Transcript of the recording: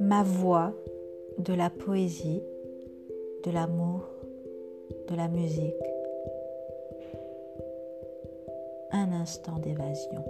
ma voix de la poésie, de l'amour, de la musique. Un instant d'évasion.